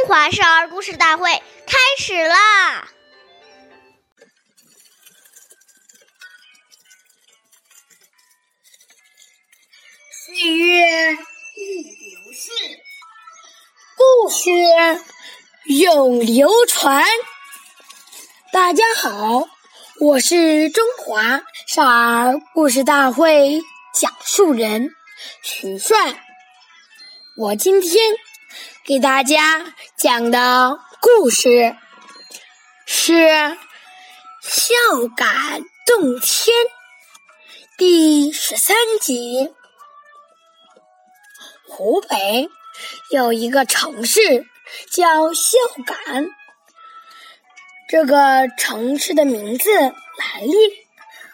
中华少儿故事大会开始啦！岁月易流逝，故事永流传。大家好，我是中华少儿故事大会讲述人徐帅。我今天给大家讲的故事是《孝感动天》第十三集。湖北有一个城市叫孝感，这个城市的名字来历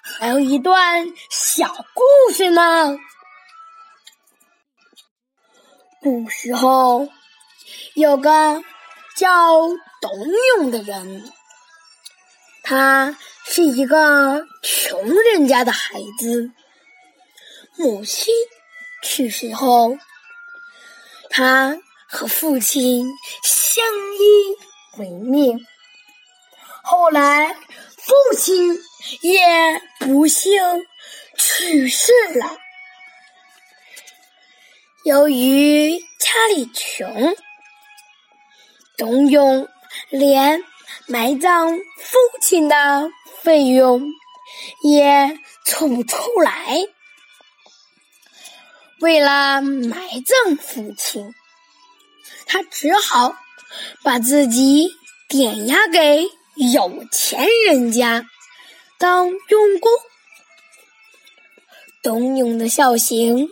还有一段小故事呢。古时候有个叫董永的人，他是一个穷人家的孩子，母亲去世后。他和父亲相依为命，后来父亲也不幸去世了。由于家里穷，董永连埋葬父亲的费用也凑不出来。为了埋葬父亲，他只好把自己点押给有钱人家当佣工。董永的孝行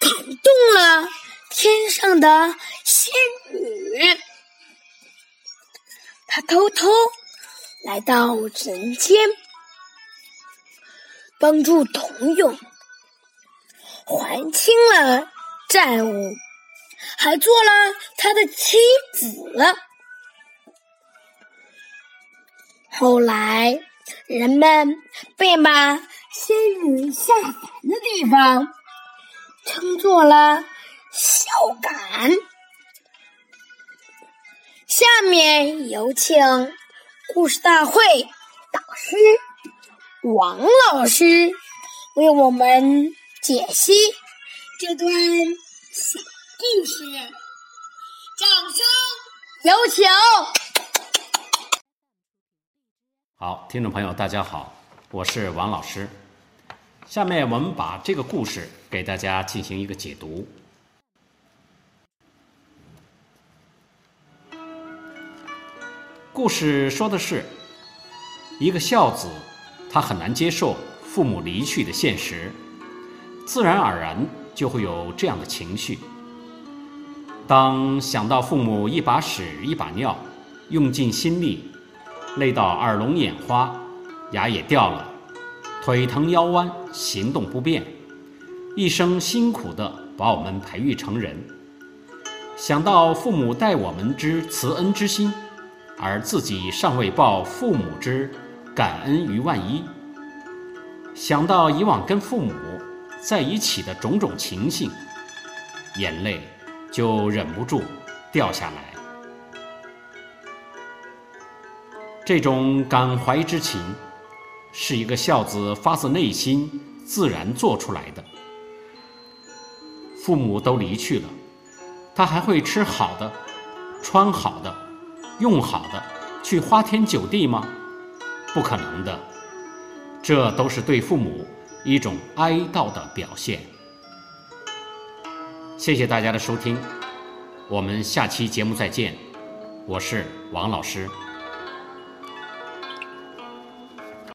感动了天上的他偷偷来到人间，帮助董永。还清了债务，还做了他的妻子。后来，人们便把仙女下凡的地方称作了孝感。下面有请故事大会导师王老师为我们。解析这段小故事，掌声有请。好，听众朋友，大家好，我是王老师。下面我们把这个故事给大家进行一个解读。故事说的是一个孝子，他很难接受父母离去的现实。自然而然就会有这样的情绪。当想到父母一把屎一把尿，用尽心力，累到耳聋眼花，牙也掉了，腿疼腰弯，行动不便，一生辛苦的把我们培育成人。想到父母待我们之慈恩之心，而自己尚未报父母之感恩于万一。想到以往跟父母。在一起的种种情形，眼泪就忍不住掉下来。这种感怀之情，是一个孝子发自内心自然做出来的。父母都离去了，他还会吃好的、穿好的、用好的，去花天酒地吗？不可能的，这都是对父母。一种哀悼的表现。谢谢大家的收听，我们下期节目再见。我是王老师。